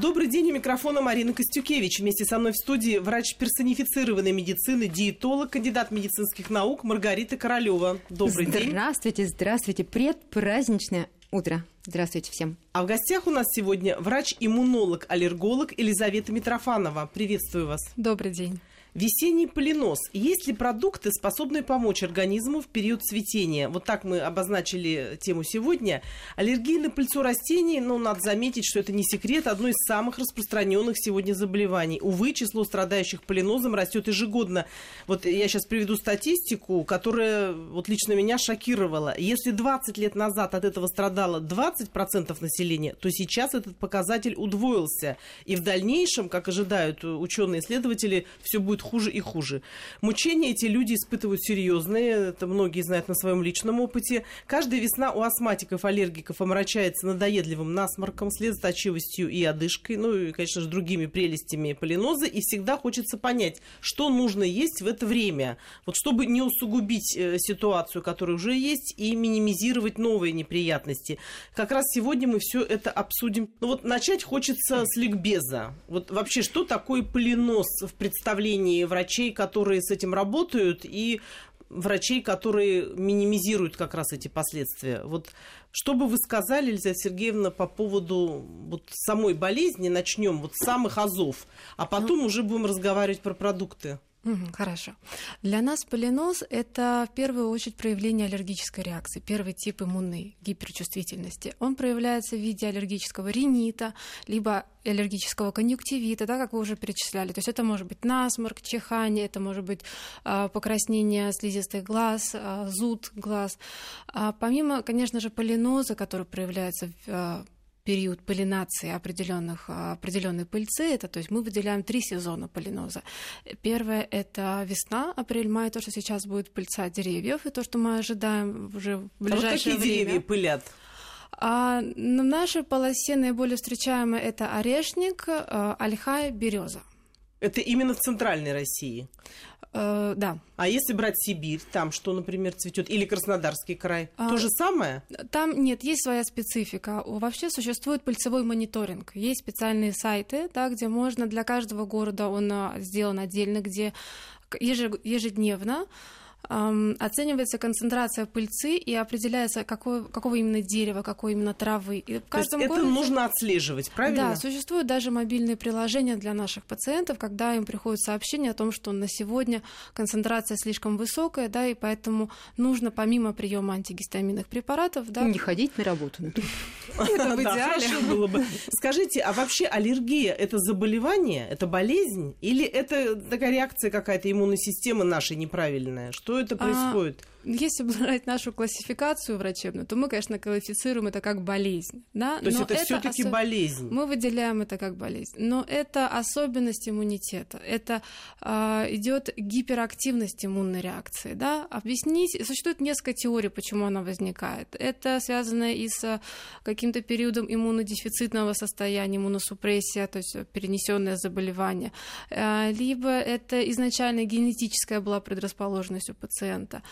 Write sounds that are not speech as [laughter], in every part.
Добрый день, у микрофона Марина Костюкевич. Вместе со мной в студии врач персонифицированной медицины, диетолог, кандидат медицинских наук Маргарита Королева. Добрый здравствуйте, день. Здравствуйте, здравствуйте. Предпраздничное утро. Здравствуйте всем. А в гостях у нас сегодня врач-иммунолог, аллерголог Елизавета Митрофанова. Приветствую вас. Добрый день. Весенний поленос. Есть ли продукты, способные помочь организму в период цветения? Вот так мы обозначили тему сегодня. Аллергия на пыльцу растений, ну, надо заметить, что это не секрет, одно из самых распространенных сегодня заболеваний. Увы, число страдающих поленозом растет ежегодно. Вот я сейчас приведу статистику, которая вот лично меня шокировала. Если 20 лет назад от этого страдало 20% населения, то сейчас этот показатель удвоился. И в дальнейшем, как ожидают ученые-исследователи, все будет становится хуже и хуже. Мучения эти люди испытывают серьезные, это многие знают на своем личном опыте. Каждая весна у астматиков, аллергиков омрачается надоедливым насморком, слезоточивостью и одышкой, ну и, конечно же, другими прелестями полиноза, и всегда хочется понять, что нужно есть в это время, вот чтобы не усугубить э, ситуацию, которая уже есть, и минимизировать новые неприятности. Как раз сегодня мы все это обсудим. Ну вот начать хочется с ликбеза. Вот вообще, что такое полинос в представлении мнении врачей, которые с этим работают, и врачей, которые минимизируют как раз эти последствия. Вот что бы вы сказали, Елизавета Сергеевна, по поводу вот самой болезни? Начнем вот с самых азов, а потом ну, уже будем разговаривать про продукты. Хорошо. Для нас полинос – это в первую очередь проявление аллергической реакции, первый тип иммунной гиперчувствительности. Он проявляется в виде аллергического ринита, либо аллергического конъюнктивита, да, как вы уже перечисляли. То есть это может быть насморк, чихание, это может быть а, покраснение слизистых глаз, а, зуд глаз. А, помимо, конечно же, полиноза, который проявляется в период полинации определенных, определенной пыльцы. Это, то есть мы выделяем три сезона полиноза. Первое – это весна, апрель-май, то, что сейчас будет пыльца деревьев, и то, что мы ожидаем уже в ближайшее а вот какие время. деревья пылят? А в нашей полосе наиболее встречаемые это орешник, а, ольха, береза. Это именно в центральной России? Э, да. А если брать Сибирь, там что, например, цветет? Или Краснодарский край? А, То же самое? Там нет, есть своя специфика. Вообще существует пыльцевой мониторинг. Есть специальные сайты, да, где можно для каждого города, он а, сделан отдельно, где ежедневно оценивается концентрация пыльцы и определяется, какое, какого именно дерева, какой именно травы. И в каждом То есть это городе... нужно отслеживать, правильно? Да, существуют даже мобильные приложения для наших пациентов, когда им приходит сообщение о том, что на сегодня концентрация слишком высокая, да, и поэтому нужно помимо приема антигистаминных препаратов... Да, Не ходить на работу. [laughs] Это в идеале. было бы. Скажите, а вообще аллергия – это заболевание, это болезнь? Или это такая реакция какая-то иммунной системы нашей неправильная? Что это а, происходит? Если брать нашу классификацию врачебную, то мы, конечно, квалифицируем это как болезнь. Да? То есть Но это, это все-таки особ... болезнь. Мы выделяем это как болезнь. Но это особенность иммунитета. Это э, идет гиперактивность иммунной реакции. Да? Объяснить, существует несколько теорий, почему она возникает. Это связано и с каким-то периодом иммунодефицитного состояния, иммуносупрессия, то есть перенесенное заболевание. Э, либо это изначально генетическая была предрасположенность у пациента.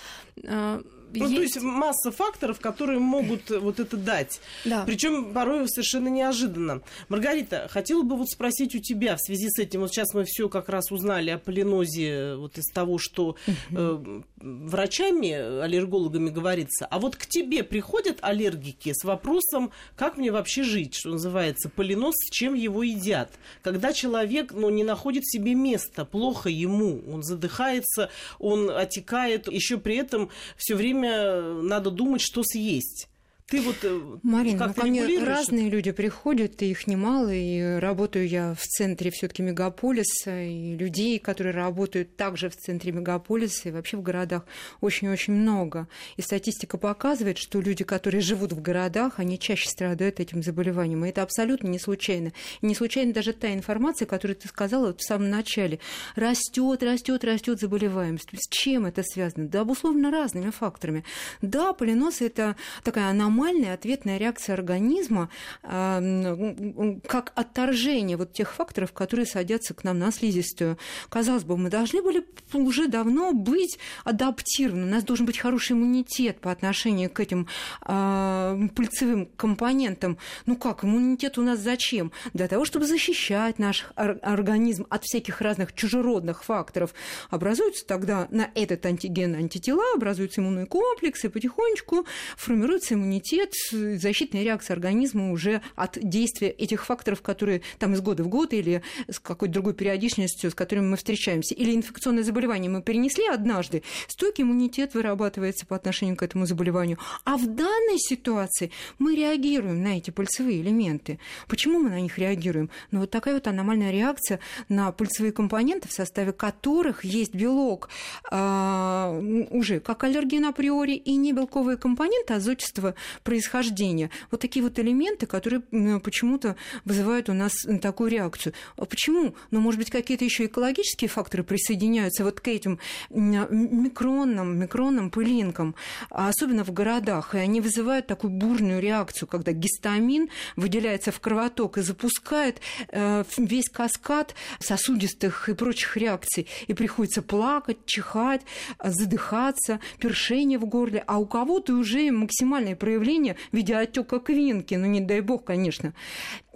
Uh, Ну, есть... то есть масса факторов, которые могут вот это дать. Да. Причем порой совершенно неожиданно. Маргарита, хотела бы вот спросить у тебя в связи с этим. Вот сейчас мы все как раз узнали о полинозе вот из того, что э, врачами, аллергологами говорится. А вот к тебе приходят аллергики с вопросом, как мне вообще жить, что называется, полиноз, с чем его едят. Когда человек ну, не находит себе места, плохо ему, он задыхается, он отекает, еще при этом все время время надо думать, что съесть. Ты вот э, Марина, как ко мне разные люди приходят, и их немало, и работаю я в центре все таки мегаполиса, и людей, которые работают также в центре мегаполиса и вообще в городах очень-очень много. И статистика показывает, что люди, которые живут в городах, они чаще страдают этим заболеванием. И это абсолютно не случайно. И не случайно даже та информация, которую ты сказала вот в самом начале. Растет, растет, растет заболеваемость. С чем это связано? Да, обусловлено разными факторами. Да, полинос – это такая аномалия, нормальная ответная реакция организма как отторжение вот тех факторов, которые садятся к нам на слизистую. Казалось бы, мы должны были уже давно быть адаптированы, у нас должен быть хороший иммунитет по отношению к этим э, пыльцевым компонентам. Ну как, иммунитет у нас зачем? Для того, чтобы защищать наш организм от всяких разных чужеродных факторов. Образуются тогда на этот антиген антитела, образуются иммунные комплексы, потихонечку формируется иммунитет, защитная реакция организма уже от действия этих факторов, которые там из года в год или с какой-то другой периодичностью, с которыми мы встречаемся. Или инфекционное заболевание мы перенесли однажды, стойкий иммунитет вырабатывается по отношению к этому заболеванию. А в данной ситуации мы реагируем на эти пыльцевые элементы. Почему мы на них реагируем? Ну, вот такая вот аномальная реакция на пыльцевые компоненты, в составе которых есть белок э, уже как аллерген априори и не белковые компоненты азотистого происхождения. Вот такие вот элементы, которые почему-то вызывают у нас такую реакцию. А почему? Ну, может быть, какие-то еще экологические факторы присоединяются вот к этим микронным, микронным пылинкам, а особенно в городах, и они вызывают такую бурную реакцию, когда гистамин выделяется в кровоток и запускает э, весь каскад сосудистых и прочих реакций, и приходится плакать, чихать, задыхаться, першение в горле, а у кого-то уже максимальное проявление в виде отека квинки, ну не дай бог, конечно.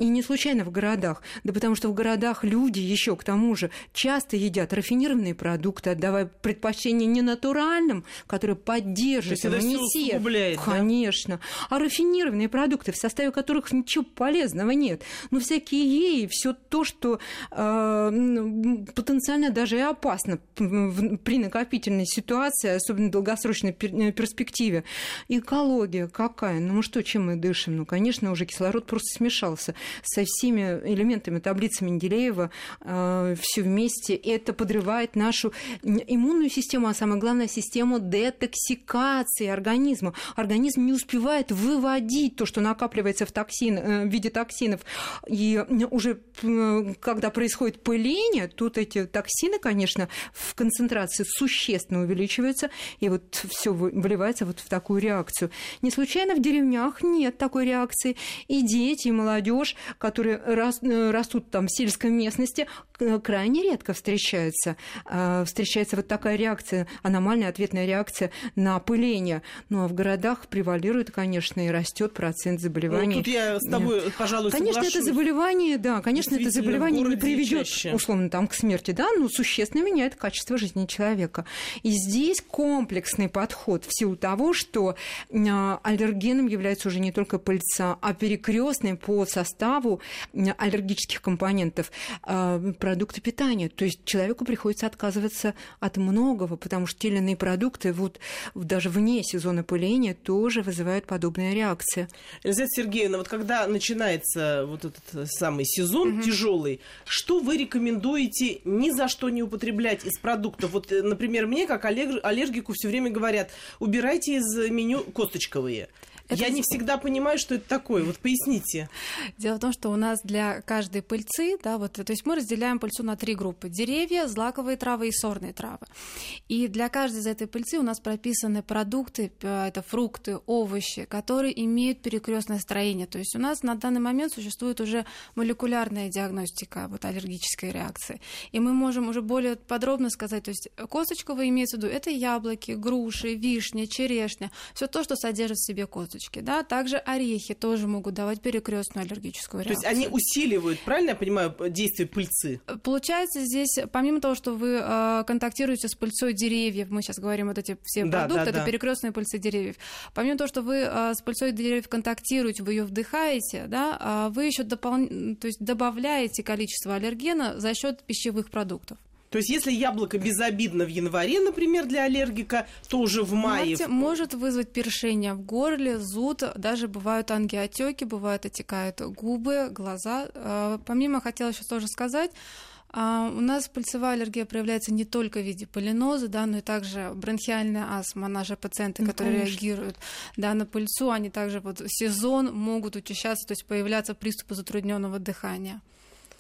И не случайно в городах, да потому что в городах люди еще к тому же часто едят рафинированные продукты, отдавая предпочтение не натуральным, которые поддерживают иммунитет. Конечно. Да? А рафинированные продукты, в составе которых ничего полезного нет. Ну, всякие ей, все то, что э, потенциально даже и опасно при накопительной ситуации, особенно в долгосрочной э, перспективе. Экология какая? Ну, что, чем мы дышим? Ну, конечно, уже кислород просто смешался со всеми элементами таблицы Менделеева э, все вместе. Это подрывает нашу иммунную систему, а самое главное, систему детоксикации организма. Организм не успевает выводить то, что накапливается в, токсин, э, в виде токсинов. И уже когда происходит пыление, тут эти токсины, конечно, в концентрации существенно увеличиваются, и вот все выливается вот в такую реакцию. Не случайно в деревнях нет такой реакции. И дети, и молодежь которые э, растут там в сельской местности, крайне редко встречается. А, встречается вот такая реакция, аномальная ответная реакция на опыление. Ну а в городах превалирует, конечно, и растет процент заболеваний. Ну, тут я с тобой, пожалуй, Конечно, соглашусь. это заболевание, да, конечно, это заболевание не приведет, условно, там, к смерти, да, но существенно меняет качество жизни человека. И здесь комплексный подход в силу того, что а, аллергеном является уже не только пыльца, а перекрестный по составу аллергических компонентов а, продукты питания. То есть человеку приходится отказываться от многого, потому что те или иные продукты вот, даже вне сезона пыления тоже вызывают подобные реакции. Елизавета Сергеевна, вот когда начинается вот этот самый сезон угу. тяжелый, что вы рекомендуете ни за что не употреблять из продуктов? Вот, э, например, мне как аллергику все время говорят, убирайте из меню косточковые. Это... Я не всегда понимаю, что это такое. Вот поясните. Дело в том, что у нас для каждой пыльцы, да, вот, то есть мы разделяем пыльцу на три группы: деревья, злаковые травы и сорные травы. И для каждой из этой пыльцы у нас прописаны продукты, это фрукты, овощи, которые имеют перекрестное строение. То есть у нас на данный момент существует уже молекулярная диагностика вот аллергической реакции, и мы можем уже более подробно сказать, то есть косточковые имеется в виду это яблоки, груши, вишня, черешня, все то, что содержит в себе косточку косточки, да, также орехи тоже могут давать перекрестную аллергическую реакцию. То есть они усиливают, правильно я понимаю, действие пыльцы? Получается здесь, помимо того, что вы э, контактируете с пыльцой деревьев, мы сейчас говорим вот эти все да, продукты, да, это да. перекрестные пыльцы деревьев. Помимо того, что вы э, с пыльцой деревьев контактируете, вы ее вдыхаете, да, э, вы еще допол... то есть добавляете количество аллергена за счет пищевых продуктов. То есть, если яблоко безобидно в январе, например, для аллергика, то уже в мае... Знаете, может вызвать першение в горле, зуд, даже бывают ангиотеки, бывают отекают губы, глаза. А, помимо, хотела еще тоже сказать, а, у нас пыльцевая аллергия проявляется не только в виде полиноза, да, но и также бронхиальная астма. Наши пациенты, ну, которые конечно. реагируют да, на пыльцу, они также вот сезон могут учащаться, то есть появляться приступы затрудненного дыхания.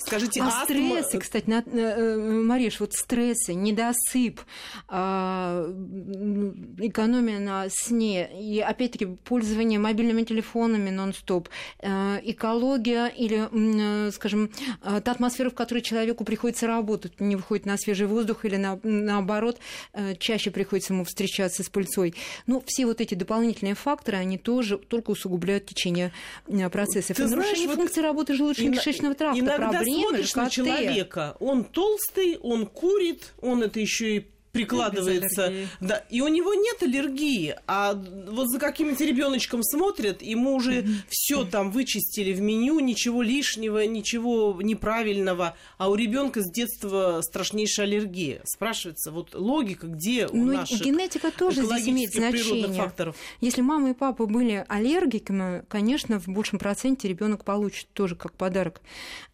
Скажите, а астма... стрессы, кстати, на, э, Мариш, вот стрессы, недосып, а, экономия на сне и, опять-таки, пользование мобильными телефонами нон-стоп, э, экология или, скажем, та атмосфера, в которой человеку приходится работать, не выходит на свежий воздух или на, наоборот, чаще приходится ему встречаться с пыльцой. Ну, все вот эти дополнительные факторы, они тоже только усугубляют течение процессов. Ты Нарушение вот функции работы желудочно-кишечного тракта, иногда смотришь на человека, он толстый, он курит, он это еще и прикладывается. Да, и у него нет аллергии, а вот за каким-то ребеночком смотрят, ему уже mm-hmm. все там вычистили в меню, ничего лишнего, ничего неправильного, а у ребенка с детства страшнейшая аллергия. Спрашивается, вот логика, где у ну, наших генетика тоже здесь имеет значение. Факторов. Если мама и папа были аллергиками, конечно, в большем проценте ребенок получит тоже как подарок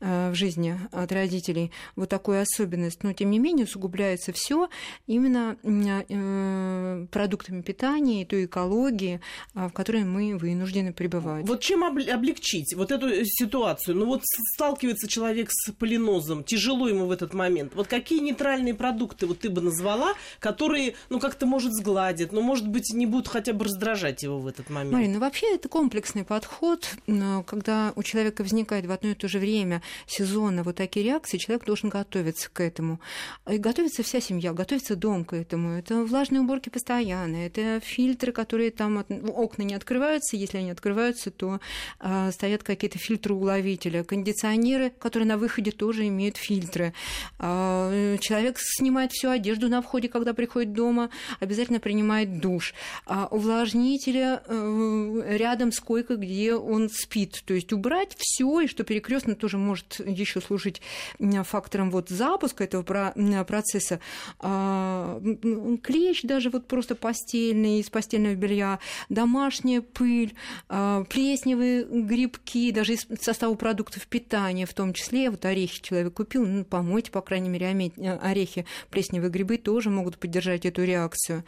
э, в жизни от родителей вот такую особенность. Но тем не менее усугубляется все именно э, продуктами питания и той экологии, а, в которой мы вынуждены пребывать. Вот чем облегчить вот эту ситуацию? Ну вот сталкивается человек с полинозом, тяжело ему в этот момент. Вот какие нейтральные продукты вот ты бы назвала, которые, ну как-то, может, сгладят, но, может быть, не будут хотя бы раздражать его в этот момент? Марина, ну вообще это комплексный подход. Когда у человека возникает в одно и то же время сезонно вот такие реакции, человек должен готовиться к этому. И готовится вся семья, готовится дом к этому. Это влажные уборки постоянно, это фильтры, которые там от... окна не открываются, если они открываются, то а, стоят какие-то фильтры уловителя, кондиционеры, которые на выходе тоже имеют фильтры. А, человек снимает всю одежду на входе, когда приходит дома, обязательно принимает душ. А, увлажнители а, рядом с койкой, где он спит, то есть убрать все, и что перекрестно тоже может еще служить фактором вот запуска этого процесса. А, клещ даже вот просто постельный, из постельного белья, домашняя пыль, а, плесневые грибки, даже из состава продуктов питания, в том числе, вот орехи человек купил, ну, помойте, по крайней мере, э, орехи, плесневые грибы тоже могут поддержать эту реакцию.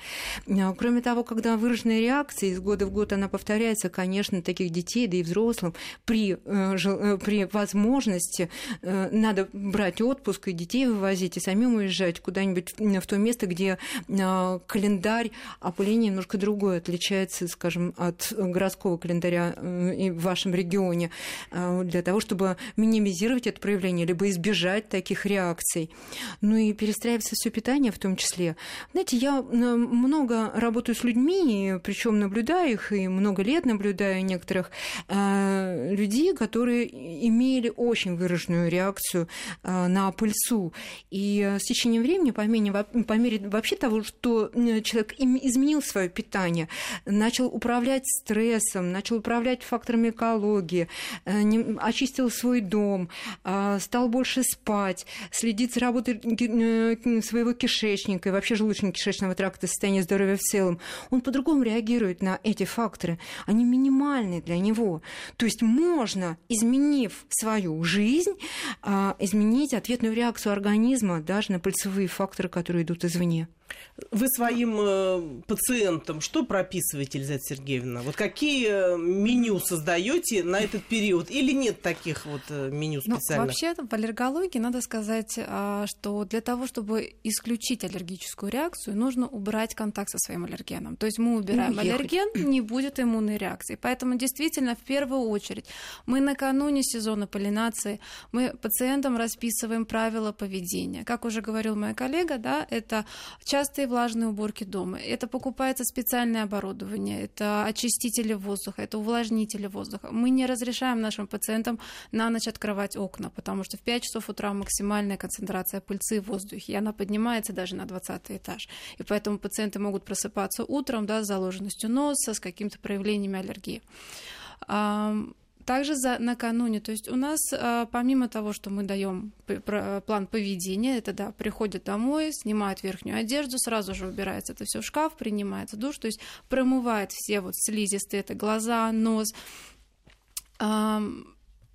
А, кроме того, когда выраженная реакция из года в год она повторяется, конечно, таких детей, да и взрослым, при, э, э, при возможности надо брать отпуск и детей вывозить, и самим уезжать куда-нибудь в то место, место, где а, календарь опыления немножко другой, отличается, скажем, от городского календаря э, в вашем регионе, а, для того, чтобы минимизировать это проявление, либо избежать таких реакций. Ну и перестраивается все питание в том числе. Знаете, я много работаю с людьми, причем наблюдаю их, и много лет наблюдаю некоторых а, людей, которые имели очень выраженную реакцию на пыльцу. И э, с течением времени, по мере, по мере вообще того, что человек изменил свое питание, начал управлять стрессом, начал управлять факторами экологии, э, очистил свой дом, а, стал больше спать, следить за работой э, своего кишечника и вообще желудочно-кишечного тракта, состояния здоровья в целом, он по-другому реагирует на эти факторы. Они минимальны для него. То есть можно, изменив свою жизнь, а, изменить ответную реакцию организма даже на пыльцевые факторы, которые идут из извне. Вы своим э, пациентам что прописываете, Елизавета Сергеевна? Вот какие э, меню создаете на этот период? Или нет таких вот э, меню специальных? Ну, вообще в аллергологии надо сказать, а, что для того, чтобы исключить аллергическую реакцию, нужно убрать контакт со своим аллергеном. То есть мы убираем ну, аллерген, не будет иммунной реакции. Поэтому действительно в первую очередь мы накануне сезона полинации мы пациентам расписываем правила поведения. Как уже говорил моя коллега, да, это частые влажные уборки дома. Это покупается специальное оборудование, это очистители воздуха, это увлажнители воздуха. Мы не разрешаем нашим пациентам на ночь открывать окна, потому что в 5 часов утра максимальная концентрация пыльцы в воздухе, и она поднимается даже на 20 этаж. И поэтому пациенты могут просыпаться утром да, с заложенностью носа, с какими-то проявлениями аллергии также за накануне, то есть у нас а, помимо того, что мы даем план поведения, это да, приходят домой, снимают верхнюю одежду, сразу же убирается это все в шкаф, принимается душ, то есть промывает все вот слизистые, это глаза, нос,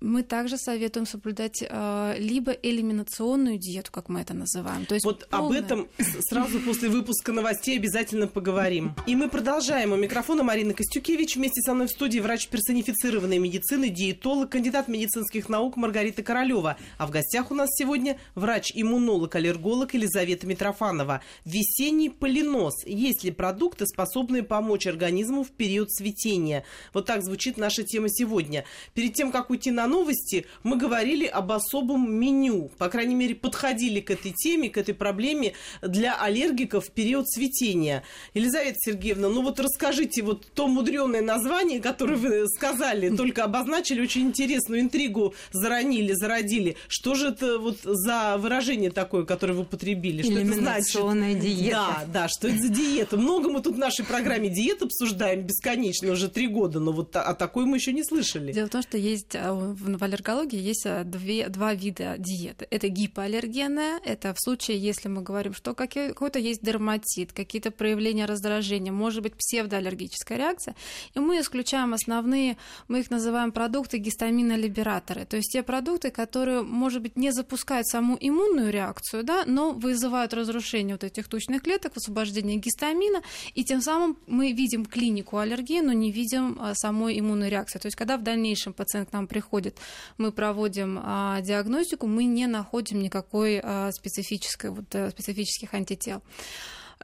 Мы также советуем соблюдать э, либо элиминационную диету, как мы это называем. То есть вот полная... об этом сразу после выпуска новостей обязательно поговорим. И мы продолжаем. У микрофона Марина Костюкевич. Вместе со мной в студии врач персонифицированной медицины, диетолог, кандидат медицинских наук Маргарита Королева. А в гостях у нас сегодня врач-иммунолог, аллерголог Елизавета Митрофанова. Весенний полинос. Есть ли продукты, способные помочь организму в период цветения? Вот так звучит наша тема сегодня. Перед тем, как уйти на новости, мы говорили об особом меню. По крайней мере, подходили к этой теме, к этой проблеме для аллергиков в период цветения. Елизавета Сергеевна, ну вот расскажите вот то мудреное название, которое вы сказали, только обозначили очень интересную интригу, заронили, зародили. Что же это вот за выражение такое, которое вы употребили? Что это значит? диета. Да, да, что это за диета? Много мы тут в нашей программе диет обсуждаем бесконечно уже три года, но вот о такой мы еще не слышали. Дело в том, что есть а, в аллергологии есть э, две, два вида диеты. Это гипоаллергенная, это в случае, если мы говорим, что какой-то есть дерматит, какие-то проявления раздражения, может быть псевдоаллергическая реакция, и мы исключаем основные, мы их называем продукты гистаминолибераторы, то есть те продукты, которые, может быть, не запускают саму иммунную реакцию, да, но вызывают разрушение вот этих тучных клеток, освобождение гистамина, и тем самым мы видим клинику аллергии, но не видим э, самой иммунной реакции. То есть когда в дальнейшем пациент к нам приходит приходит, мы проводим а, диагностику, мы не находим никакой а, специфической, вот, а, специфических антител.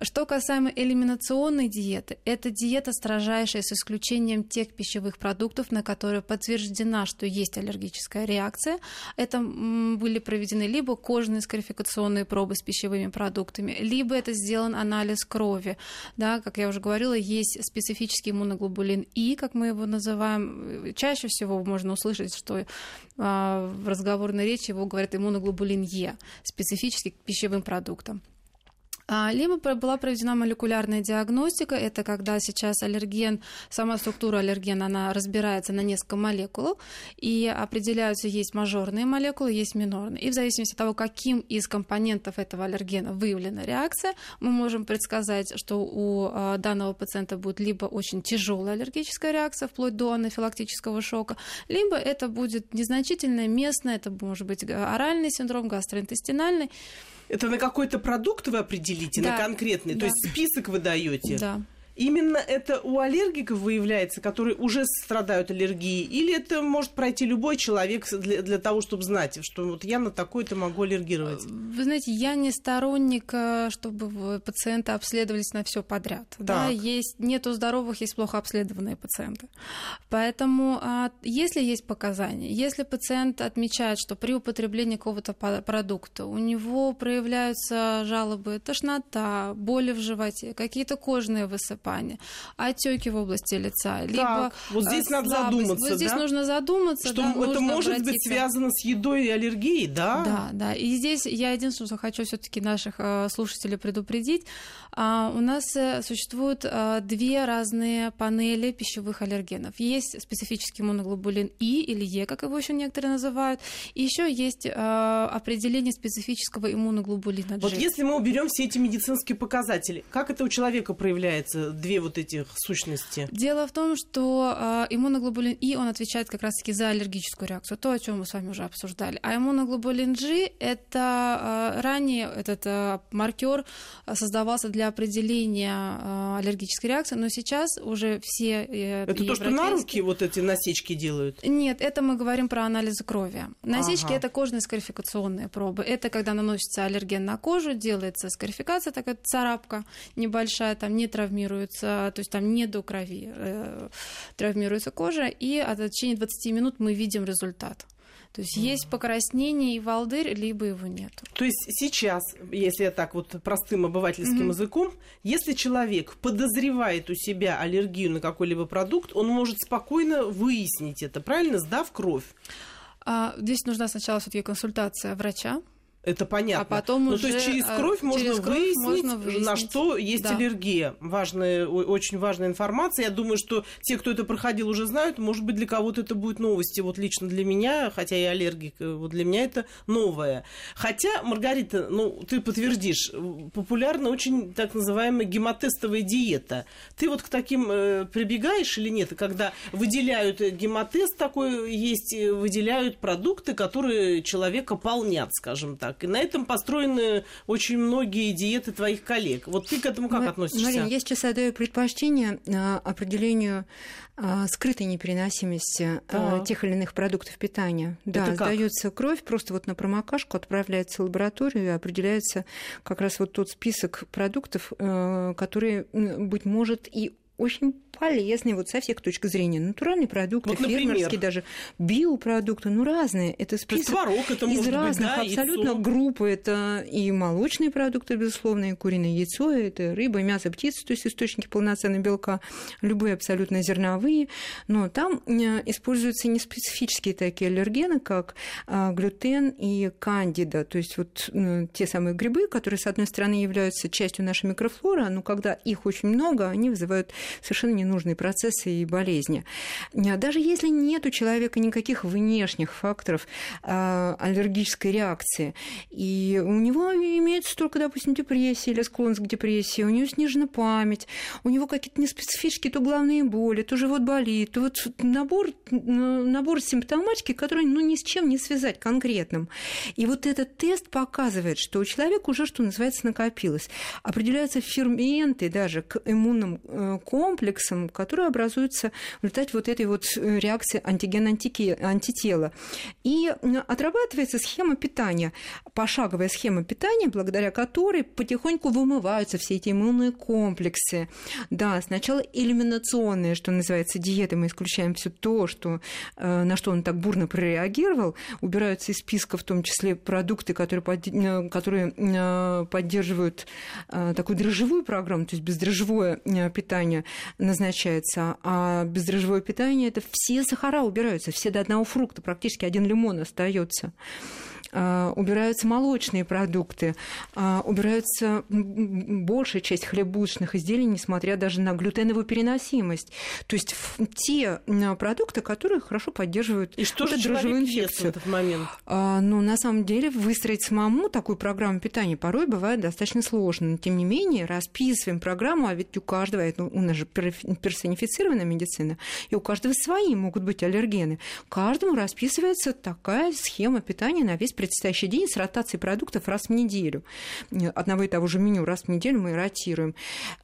Что касаемо элиминационной диеты, это диета строжайшая с исключением тех пищевых продуктов, на которые подтверждена, что есть аллергическая реакция. Это были проведены либо кожные скарификационные пробы с пищевыми продуктами, либо это сделан анализ крови. Да, как я уже говорила, есть специфический иммуноглобулин И, как мы его называем. Чаще всего можно услышать, что а, в разговорной речи его говорят иммуноглобулин Е, специфический к пищевым продуктам. А, либо была проведена молекулярная диагностика, это когда сейчас аллерген, сама структура аллергена, она разбирается на несколько молекул, и определяются, есть мажорные молекулы, есть минорные. И в зависимости от того, каким из компонентов этого аллергена выявлена реакция, мы можем предсказать, что у а, данного пациента будет либо очень тяжелая аллергическая реакция, вплоть до анафилактического шока, либо это будет незначительная, местная, это может быть оральный синдром, гастроинтестинальный, это на какой-то продукт вы определите, да. на конкретный? Да. То есть список вы даете? Да. Именно это у аллергиков выявляется, которые уже страдают аллергией, или это может пройти любой человек для, для того, чтобы знать, что вот я на такое-то могу аллергировать? Вы знаете, я не сторонник, э, чтобы пациенты обследовались на все подряд. Да, есть нету здоровых, есть плохо обследованные пациенты. Поэтому, а, если есть показания, если пациент отмечает, что при употреблении какого-то продукта у него проявляются жалобы, тошнота, боли в животе, какие-то кожные высыпания, высыпания, отеки в области лица, либо так, вот здесь надо задуматься, вот здесь да? нужно задуматься, что да, это может обратиться. быть связано с едой и аллергией, да? Да, да. И здесь я единственное, что хочу все-таки наших э, слушателей предупредить, а, у нас э, существуют э, две разные панели пищевых аллергенов. Есть специфический моноглобулин И или Е, как его еще некоторые называют, и еще есть определение специфического иммуноглобулина G. Вот если мы уберем все эти медицинские показатели, как это у человека проявляется? Две вот этих сущности? Дело в том, что э, иммуноглобулин И, он отвечает как раз-таки за аллергическую реакцию, то, о чем мы с вами уже обсуждали. А иммуноглобулин G – это э, ранее этот э, маркер создавался для определения аллергической реакции, но сейчас уже все э, Это то, что на руки вот эти насечки делают? Нет, это мы говорим про анализы крови. Насечки ага. – это кожные скарификационные пробы. Это когда наносится аллерген на кожу, делается скарификация, такая царапка небольшая, там не травмирует травмируется, то есть там не до крови э, травмируется кожа, и от течение 20 минут мы видим результат. То есть есть покраснение и волдырь, либо его нет. То есть сейчас, если я так вот простым обывательским mm-hmm. языком, если человек подозревает у себя аллергию на какой-либо продукт, он может спокойно выяснить это, правильно, сдав кровь. А, здесь нужна сначала все-таки консультация врача, Это понятно. А потом ну, уже, то есть через а, кровь, можно, через кровь выяснить, можно выяснить, на что есть да. аллергия. Важная, очень важная информация. Я думаю, что те, кто это проходил, уже знают. Может быть, для кого-то это будет новости. Вот лично для меня, хотя я аллергик, э, вот для меня это новое. Хотя, Маргарита, ну, ты подтвердишь, популярна очень так называемая гемотестовая диета. Ты вот к таким э, прибегаешь или нет? Когда выделяют э, гемотест такой есть, э, выделяют продукты, которые человека полнят, скажем так. И на этом построены очень многие диеты твоих коллег. Вот ты к этому как Ма- относишься? Марин, я сейчас отдаю предпочтение а, определению а, скрытой непереносимости а, Так. тех или иных продуктов питания. Да, Это как? сдается кровь просто вот на промокашку, отправляется в лабораторию и определяется как раз вот тот список продуктов, э, которые, быть может, и очень полезные вот со всех точек зрения. Натуральные продукты, Вот, например? фермерские даже, биопродукты, ну разные. Это список творог это из может быть, разных да, абсолютно яйцо. групп. Это и молочные продукты, безусловно, и куриное яйцо, это рыба, мясо, птица, то есть источники полноценного белка, любые абсолютно зерновые. Но там э, используются не специфические такие аллергены, как а, глютен и кандида, то есть вот э, те самые грибы, которые, с одной стороны, являются частью нашей микрофлоры, но когда их очень много, они вызывают совершенно ненужные процессы и болезни. А Даже если нет у человека никаких внешних факторов а, аллергической реакции, и у него имеется только, допустим, депрессия или склонность к депрессии, у него снижена память, у него какие-то неспецифические то головные боли, то живот болит, то вот набор, набор симптоматики, который ну, ни с чем не связать конкретным. И вот этот тест показывает, что у человека уже, что называется, накопилось. Определяются ферменты даже к иммунным э, комплексам, которые образуются в результате вот этой вот э, реакции антиген-антитела. И отрабатывается схема питания, пошаговая схема питания, благодаря которой потихоньку вымываются все эти иммунные комплексы. Да, сначала элиминационные, что называется, диеты, мы исключаем все то, что, э, на что он так бурно прореагировал, убираются из списка в том числе продукты, которые, под- которые э, поддерживают такую дрожжевую программу, то есть бездрожжевое питание назначается, а бездрожжевое питание это все сахара убираются, все до одного фрукта, практически один лимон остается. А, убираются молочные продукты, а, убираются большая часть хлебушных изделий, несмотря даже на глютеновую переносимость. То есть те продукты, которые хорошо поддерживают И что вот же дрожжевую ест в инфекцию. этот момент? А, Ну, на самом деле, выстроить самому такую программу питания порой бывает достаточно сложно. Но, тем не менее, расписываем программу, а ведь у каждого, это у нас же персонифицированная медицина, и у каждого свои могут быть аллергены. Каждому расписывается такая схема питания на весь предстоящий день с ротацией продуктов раз в неделю. Одного и того же меню раз в неделю мы ротируем.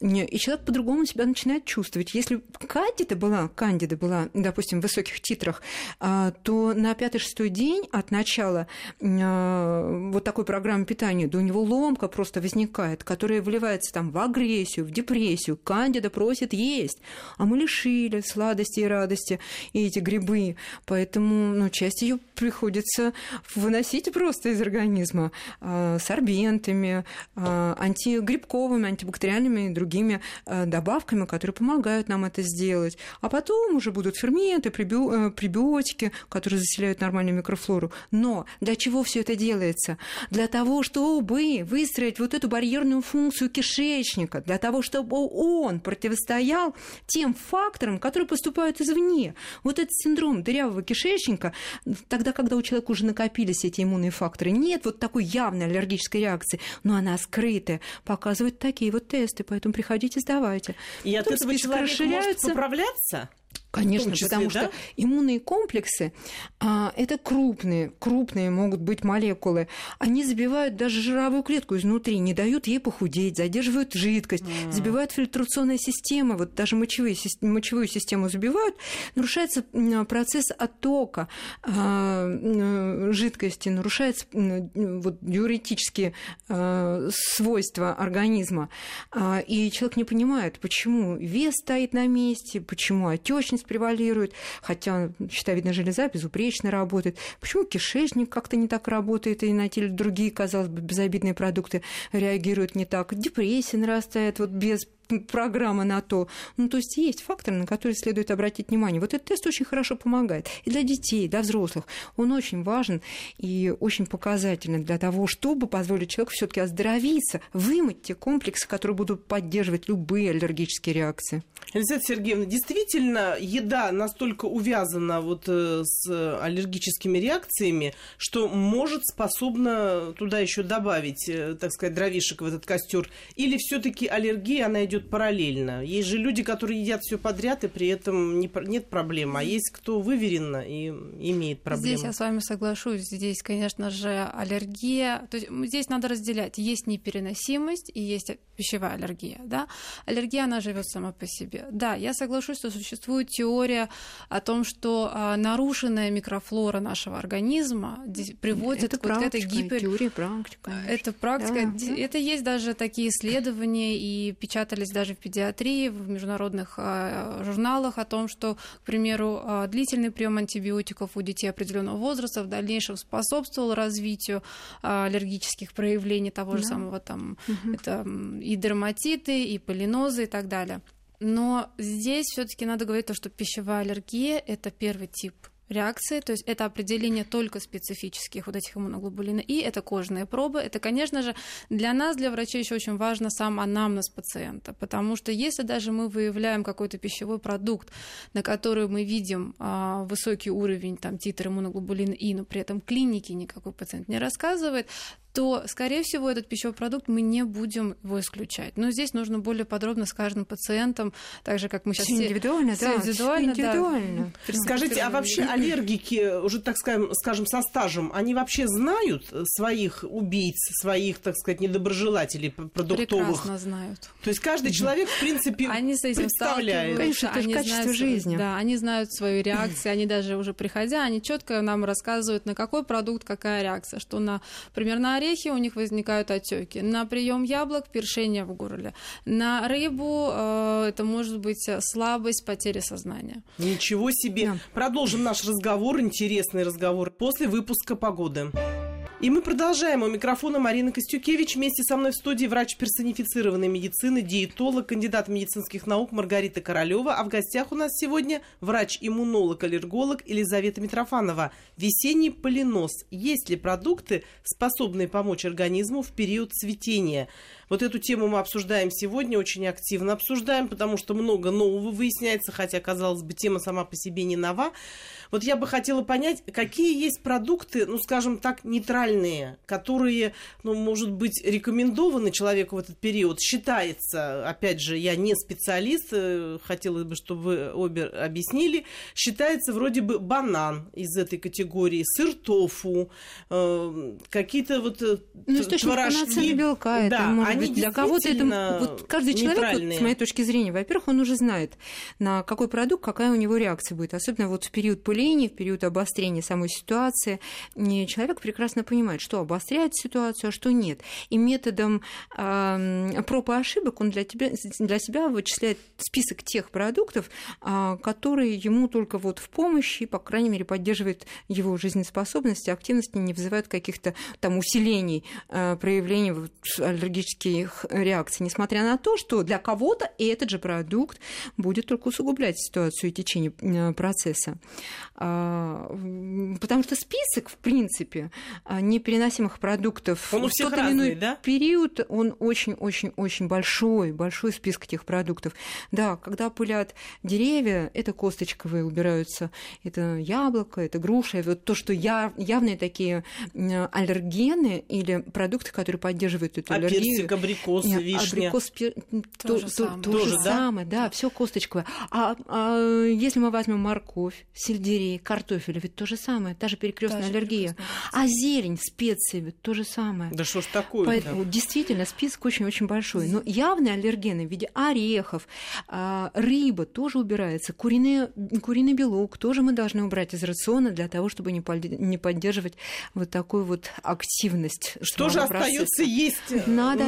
И человек по-другому себя начинает чувствовать. Если кандида была, кандида была, допустим, в высоких титрах, а, то на пятый-шестой день от начала а, вот такой программы питания, да у него ломка просто возникает, которая вливается там в агрессию, в депрессию. Кандида просит есть, а мы лишили сладости и радости и эти грибы. Поэтому ну, часть ее приходится выносить просто из организма а, сорбентами, а, антигрибковыми, антибактериальными и другими а, добавками, которые помогают нам это сделать. А потом уже будут ферменты, пребио- э, пребиотики, которые заселяют нормальную микрофлору. Но для чего все это делается? Для того, чтобы выстроить вот эту барьерную функцию кишечника, для того, чтобы он противостоял тем факторам, которые поступают извне. Вот этот синдром дырявого кишечника, тогда, когда у человека уже накопились эти иммунные факторы, нет вот такой явной аллергической реакции, но она скрытая, показывают такие вот тесты, поэтому приходите, сдавайте. И от Потом этого человек может поправляться? Конечно, числе, потому да? что иммунные комплексы а, это крупные, крупные могут быть молекулы. Они забивают даже жировую клетку изнутри, не дают ей похудеть, задерживают жидкость, забивают фильтрационная система, вот даже мочевые, мочевую систему забивают, нарушается процесс оттока а, жидкости, нарушается м, вот, диуретические а, свойства организма. А, И человек не понимает, почему вес стоит на месте, почему отечность превалирует, хотя щитовидная железа безупречно работает, почему кишечник как-то не так работает, и на теле другие, казалось бы, безобидные продукты реагируют не так, депрессия нарастает вот без программа на то. Ну, то есть есть факторы, на которые следует обратить внимание. Вот этот тест очень хорошо помогает и для детей, и для взрослых. Он очень важен и очень показательный для того, чтобы позволить человеку все таки оздоровиться, вымыть те комплексы, которые будут поддерживать любые аллергические реакции. Елизавета Сергеевна, действительно, еда настолько увязана вот э, с аллергическими реакциями, что может способна туда еще добавить, э, так сказать, дровишек в этот костер. Или все-таки аллергия, она идет параллельно? Есть же люди, которые едят все подряд, и при этом не, нет проблем. А есть кто выверенно и имеет проблемы. Здесь я с вами соглашусь. Здесь, конечно же, аллергия. То есть здесь надо разделять. Есть непереносимость и есть пищевая аллергия. Да? Аллергия, она живет сама по себе. Да, я соглашусь, что существует теория о том, что а, нарушенная микрофлора нашего организма приводит это к вот этой гипер... Теория, практика. Это практика. Да. Это есть даже такие исследования и печатались даже в педиатрии, в международных а, журналах о том, что, к примеру, а, длительный прием антибиотиков у детей определенного возраста в дальнейшем способствовал развитию аллергических проявлений того же да. самого там угу. это и дерматиты, и полинозы и так далее. Но здесь все-таки надо говорить то, что пищевая аллергия это первый тип реакции, то есть это определение только специфических вот этих иммуноглобулинов, и это кожные пробы. Это, конечно же, для нас, для врачей еще очень важно сам анамнез пациента, потому что если даже мы выявляем какой-то пищевой продукт, на который мы видим а, высокий уровень там, титра иммуноглобулина И, но при этом клиники никакой пациент не рассказывает, то, скорее всего, этот пищевой продукт мы не будем его исключать. Но здесь нужно более подробно с каждым пациентом, так же, как мы сейчас... Индивидуально, все, да. Индивидуально, индивидуально. Да. Скажите, а вообще аллергики, уже, так скажем, скажем, со стажем, они вообще знают своих убийц, своих, так сказать, недоброжелателей продуктовых? Прекрасно знают. То есть каждый человек, в принципе, они с этим представляет. Конечно, это они качество знают, жизни. Да, они знают свою реакцию, они даже уже приходя, они четко нам рассказывают, на какой продукт какая реакция, что, на, например, на орехи у них возникают отеки, на прием яблок першение в горле, на рыбу э, это может быть слабость, потеря сознания. Ничего себе. Да. Продолжим наш разговор, интересный разговор после выпуска погоды. И мы продолжаем. У микрофона Марина Костюкевич. Вместе со мной в студии врач персонифицированной медицины, диетолог, кандидат медицинских наук Маргарита Королева. А в гостях у нас сегодня врач-иммунолог, аллерголог Елизавета Митрофанова. Весенний полинос. Есть ли продукты, способные помочь организму в период цветения? Вот эту тему мы обсуждаем сегодня, очень активно обсуждаем, потому что много нового выясняется, хотя, казалось бы, тема сама по себе не нова. Вот я бы хотела понять, какие есть продукты, ну, скажем так, нейтральные, которые, ну, может быть, рекомендованы человеку в этот период. Считается, опять же, я не специалист, э, хотела бы, чтобы вы обе объяснили, считается вроде бы банан из этой категории, сыр тофу, э, какие-то вот э, ну, творожки. белка, это да, может быть для кого-то это вот каждый человек, вот, с моей точки зрения, во-первых, он уже знает, на какой продукт какая у него реакция будет, особенно вот в период выступлений, в период обострения самой ситуации, человек прекрасно понимает, что обостряет ситуацию, а что нет. И методом э, проб и ошибок он для, тебя, для себя вычисляет список тех продуктов, э, которые ему только вот в помощи, по крайней мере, поддерживает его жизнеспособность, активность, не вызывают каких-то там усилений э, проявлений вот, аллергических реакций, несмотря на то, что для кого-то этот же продукт будет только усугублять ситуацию и течение процесса. А, потому что список, в принципе, а, непереносимых продуктов он у всех разный, иной да? период, он очень-очень-очень большой, большой список этих продуктов. Да, когда пылят деревья, это косточковые убираются, это яблоко, это груша, вот то, что я, явные такие аллергены или продукты, которые поддерживают эту а аллергию. персик, абрикос, вишня. Абрикос, пер... то, то, то, то, то же да? самое, да, все косточковое. А, а если мы возьмем морковь, сельдерей, картофеля, ведь то же самое, та же перекрестная аллергия. А зелень, специи, ведь то же самое. Да что ж такое? Поэтому, да? Действительно, список очень-очень большой. Но явные аллергены в виде орехов, а, рыба тоже убирается, куриный, куриный белок тоже мы должны убрать из рациона для того, чтобы не, не поддерживать вот такую вот активность. Что же остается есть? Надо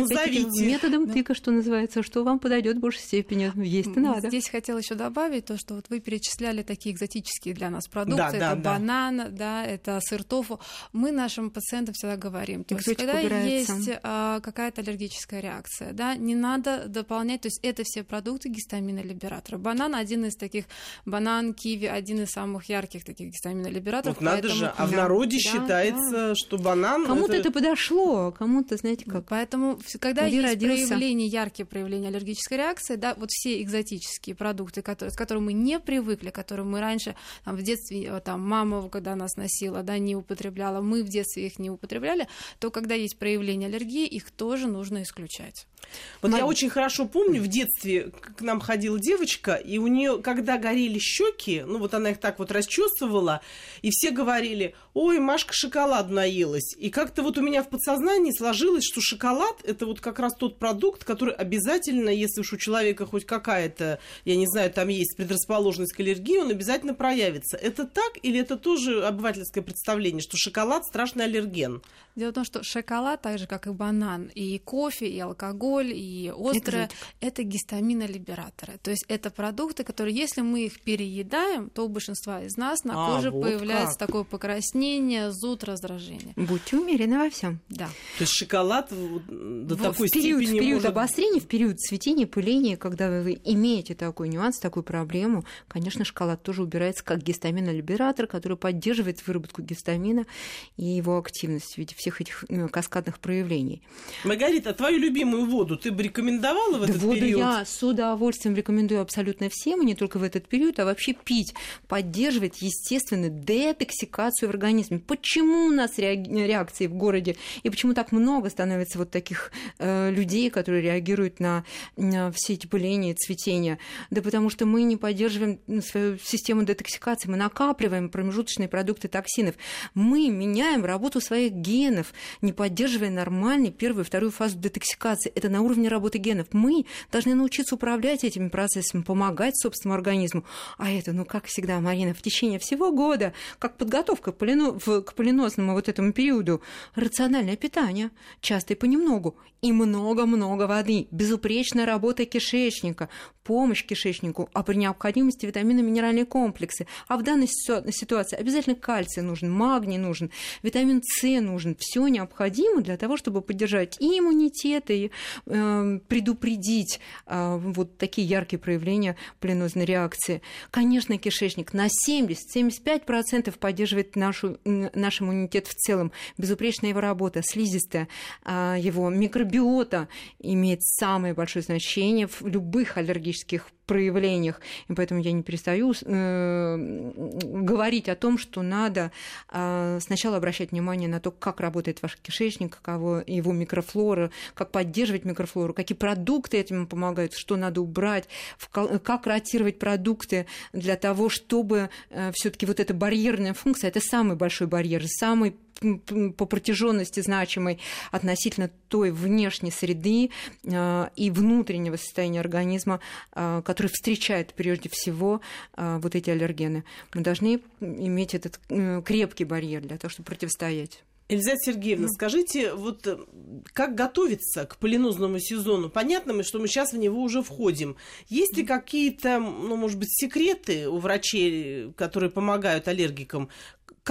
методом да. тыка, что называется, что вам подойдет в большей степени. Есть надо. Здесь хотела еще добавить то, что вот вы перечисляли такие экзотические для нас продукты, да, это да, банан, да. да, это сыр тофу. Мы нашим пациентам всегда говорим. То есть, когда убирается. есть а, какая-то аллергическая реакция, да, не надо дополнять, то есть это все продукты гистаминолибератора. Банан один из таких, банан, киви, один из самых ярких таких гистаминолибераторов. Вот надо же, а в народе да, считается, да. что банан... Кому-то это... это подошло, кому-то, знаете как. Поэтому, когда есть родился. проявление, яркие проявления аллергической реакции, да, вот все экзотические продукты, которые, с которыми мы не привыкли, которые мы раньше там, в детстве, э, там, мама, когда нас носила, да, не употребляла, мы в детстве их не употребляли, то когда есть проявление аллергии, их тоже нужно исключать. Вот Мать... я очень хорошо помню, в детстве к нам ходила девочка, и у нее, когда горели щеки, ну вот она их так вот расчувствовала, и все говорили, ой, Машка шоколад наелась. И как-то вот у меня в подсознании сложилось, что шоколад это вот как раз тот продукт, который обязательно, если уж у человека хоть какая-то, я не знаю, там есть предрасположенность к аллергии, он обязательно проявится. Это так или это тоже обывательское представление, что шоколад страшный аллерген? Дело в том, что шоколад, так же как и банан, и кофе, и алкоголь, и острое, это, это гистаминолибераторы. То есть это продукты, которые, если мы их переедаем, то у большинства из нас на а, коже вот появляется как. такое покраснение, зуд, раздражение. Будьте умерены во всем. Да. То есть шоколад до в, такой в период, степени В период может... обострения, в период цветения, пыления, когда вы имеете такой нюанс, такую проблему, конечно, шоколад тоже убирается как гистаминолибератор, который поддерживает выработку гистамина и его активность в виде всех этих э, каскадных проявлений. Маргарита, твою любимую воду ты бы рекомендовала в да этот воду период? я с удовольствием рекомендую абсолютно всем, и не только в этот период, а вообще пить, поддерживать естественную детоксикацию в организме. Почему у нас реакции в городе, и почему так много становится вот таких э, людей, которые реагируют на, на все эти пыления, цветения? Да потому что мы не поддерживаем свою систему детоксикации, мы накапливаем промежуточные продукты токсинов, мы меняем работу своих генов, генов, не поддерживая нормальный первую и вторую фазу детоксикации. Это на уровне работы генов. Мы должны научиться управлять этими процессами, помогать собственному организму. А это, ну, как всегда, Марина, в течение всего года, как подготовка к, полино... к полинозному вот этому периоду, рациональное питание, часто и понемногу, и много-много воды, безупречная работа кишечника, помощь кишечнику, а при необходимости витамины минеральные комплексы. А в данной ситуации обязательно кальций нужен, магний нужен, витамин С нужен, все необходимо для того, чтобы поддержать и иммунитет, и э, предупредить э, вот такие яркие проявления пленозной реакции. Конечно, кишечник на 70-75% поддерживает нашу, наш иммунитет в целом. Безупречная его работа, слизистая, э, его микробиота имеет самое большое значение в любых аллергических проявлениях. И поэтому я не перестаю э, говорить о том, что надо э, сначала обращать внимание на то, как работает ваш кишечник, каково его микрофлора, как поддерживать микрофлору, какие продукты этим помогают, что надо убрать, как ротировать продукты для того, чтобы э, все-таки вот эта барьерная функция, это самый большой барьер, самый по протяженности значимой относительно той внешней среды э, и внутреннего состояния организма, э, который встречает прежде всего э, вот эти аллергены. Мы должны иметь этот крепкий барьер для того, чтобы противостоять. Елизавета Сергеевна, mm. скажите, вот как готовиться к полинозному сезону? Понятно, что мы сейчас в него уже входим. Есть ли какие-то, ну, может быть, секреты у врачей, которые помогают аллергикам,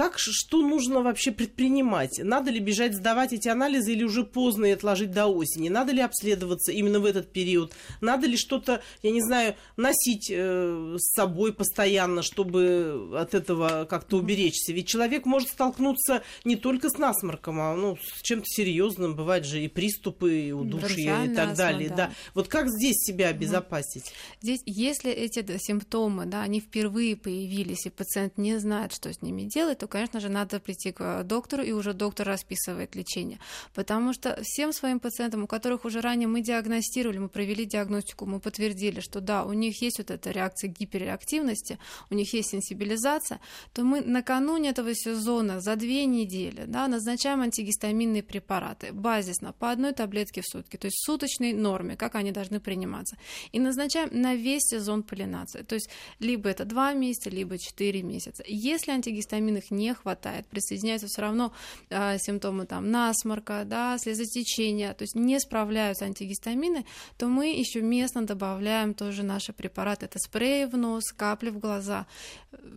как, что нужно вообще предпринимать? Надо ли бежать сдавать эти анализы или уже поздно и отложить до осени? Надо ли обследоваться именно в этот период? Надо ли что-то, я не знаю, носить э, с собой постоянно, чтобы от этого как-то уберечься? Ведь человек может столкнуться не только с насморком, а ну, с чем-то серьезным. Бывают же и приступы, и удушья, и так далее. Да. да. Вот как здесь себя обезопасить? Здесь, если эти симптомы, да, они впервые появились, и пациент не знает, что с ними делать, то, конечно же, надо прийти к доктору, и уже доктор расписывает лечение. Потому что всем своим пациентам, у которых уже ранее мы диагностировали, мы провели диагностику, мы подтвердили, что да, у них есть вот эта реакция гиперреактивности, у них есть сенсибилизация, то мы накануне этого сезона за две недели да, назначаем антигистаминные препараты базисно по одной таблетке в сутки, то есть в суточной норме, как они должны приниматься. И назначаем на весь сезон полинации. То есть либо это два месяца, либо четыре месяца. Если антигистаминных их не хватает, присоединяются все равно э, симптомы там насморка, да, слезотечения, то есть не справляются антигистамины, то мы еще местно добавляем тоже наши препараты. Это спреи в нос, капли в глаза.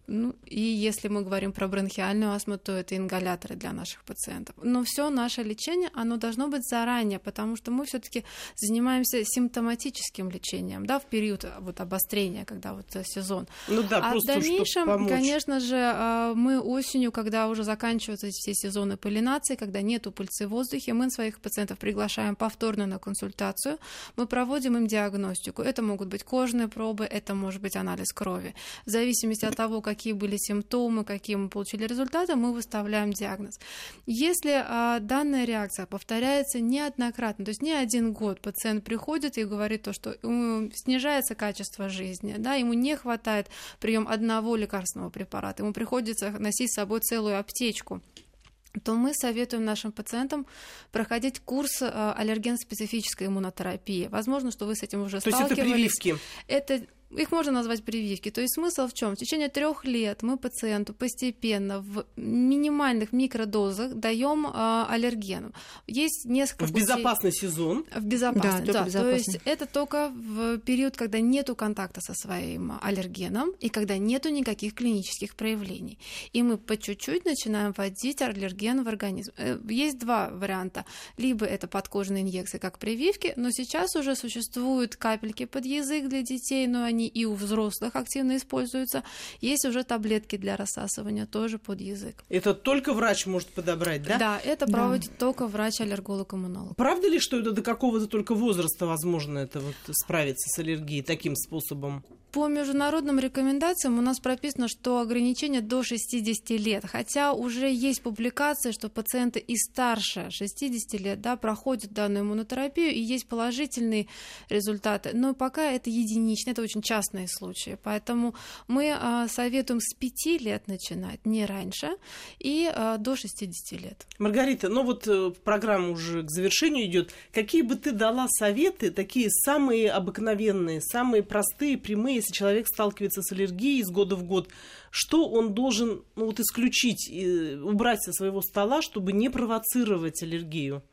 Ну, и если мы говорим про бронхиальную астму, то это ингаляторы для наших пациентов. Но все наше лечение, оно должно быть заранее, потому что мы все-таки занимаемся симптоматическим лечением, да, в период вот обострения, когда вот сезон. Ну да, а просто в дальнейшем, конечно же, а, мы осенью, когда уже заканчиваются все сезоны полинации, когда нету пыльцы в воздухе, мы своих пациентов приглашаем повторно на консультацию, мы проводим им диагностику. Это могут быть кожные пробы, это может быть анализ крови. В зависимости от того, какие были симптомы, какие мы получили результаты, мы выставляем диагноз. Если а, данная реакция повторяется неоднократно, то есть не один год пациент приходит и говорит то, что снижается качество жизни, да, ему не хватает прием одного лекарственного препарата, ему приходится носить с собой целую аптечку то мы советуем нашим пациентам проходить курс э, аллерген-специфической иммунотерапии. Возможно, что вы с этим уже то сталкивались. Есть это прививки? Это их можно назвать прививки. То есть смысл в чем? В течение трех лет мы пациенту постепенно в минимальных микродозах даем э, аллерген. Есть несколько в путей... безопасный сезон. В безопасный, да. да. Безопасный. То есть это только в период, когда нету контакта со своим аллергеном и когда нету никаких клинических проявлений. И мы по чуть-чуть начинаем вводить аллерген в организм. Э, есть два варианта. Либо это подкожные инъекции, как прививки, но сейчас уже существуют капельки под язык для детей, но они они и у взрослых активно используются. Есть уже таблетки для рассасывания тоже под язык. Это только врач может подобрать, да? Да, это да. проводит только врач-аллерголог-иммунолог. Правда ли, что это до какого-то только возраста возможно это вот справиться с аллергией таким способом? По международным рекомендациям у нас прописано, что ограничение до 60 лет, хотя уже есть публикации, что пациенты и старше 60 лет да, проходят данную иммунотерапию, и есть положительные результаты, но пока это единично, это очень частные случаи, поэтому мы а, советуем с 5 лет начинать, не раньше, и а, до 60 лет. Маргарита, ну вот э, программа уже к завершению идет. Какие бы ты дала советы, такие самые обыкновенные, самые простые, прямые, если человек сталкивается с аллергией из года в год, что он должен ну, вот, исключить, убрать со своего стола, чтобы не провоцировать аллергию?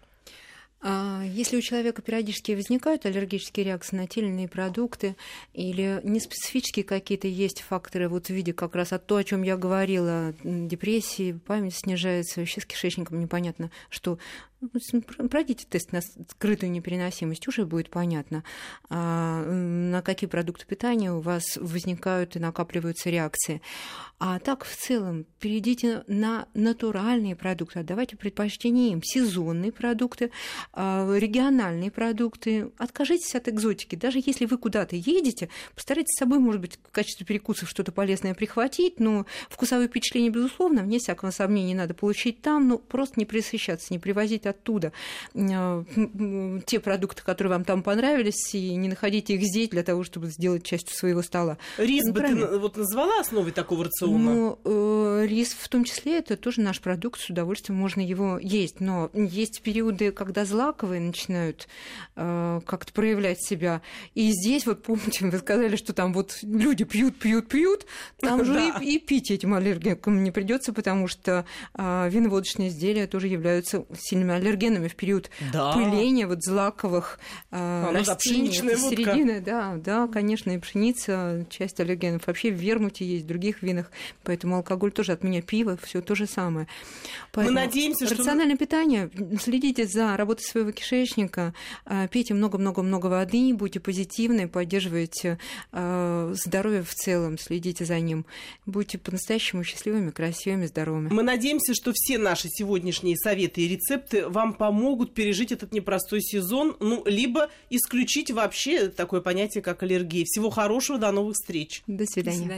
А, если у человека периодически возникают аллергические реакции на те или иные продукты или неспецифические какие-то есть факторы вот в виде как раз от то, о чем я говорила, депрессии, память снижается, вообще с кишечником непонятно, что пройдите тест на скрытую непереносимость, уже будет понятно, а, на какие продукты питания у вас возникают и накапливаются реакции. А так, в целом, перейдите на натуральные продукты, отдавайте предпочтение им, сезонные продукты, а, региональные продукты. Откажитесь от экзотики. Даже если вы куда-то едете, постарайтесь с собой, может быть, в качестве перекусов что-то полезное прихватить, но вкусовые впечатления, безусловно, вне всякого сомнения, надо получить там, но просто не присыщаться, не привозить оттуда э, те продукты, которые вам там понравились, и не находите их здесь для того, чтобы сделать частью своего стола. Рис бы ты вот назвала основой такого рациона? Ну, э, рис в том числе, это тоже наш продукт, с удовольствием можно его есть, но есть периоды, когда злаковые начинают э, как-то проявлять себя, и здесь вот, помните, вы сказали, что там вот люди пьют, пьют, пьют, там [laughs] же и, и пить этим аллергикам не придется, потому что э, виноводочные изделия тоже являются сильными аллергенами в период да. пыления вот злаковых а, растений. середины, да, да, конечно, и пшеница, часть аллергенов. Вообще в вермуте есть, в других винах, поэтому алкоголь тоже от меня пиво, все то же самое. Поэтому Мы надеемся, что... Рациональное питание, следите за работой своего кишечника, э, пейте много-много-много воды, будьте позитивны, поддерживайте э, здоровье в целом, следите за ним. Будьте по-настоящему счастливыми, красивыми, здоровыми. Мы надеемся, что все наши сегодняшние советы и рецепты вам помогут пережить этот непростой сезон, ну, либо исключить вообще такое понятие, как аллергия. Всего хорошего, до новых встреч. До свидания. До свидания.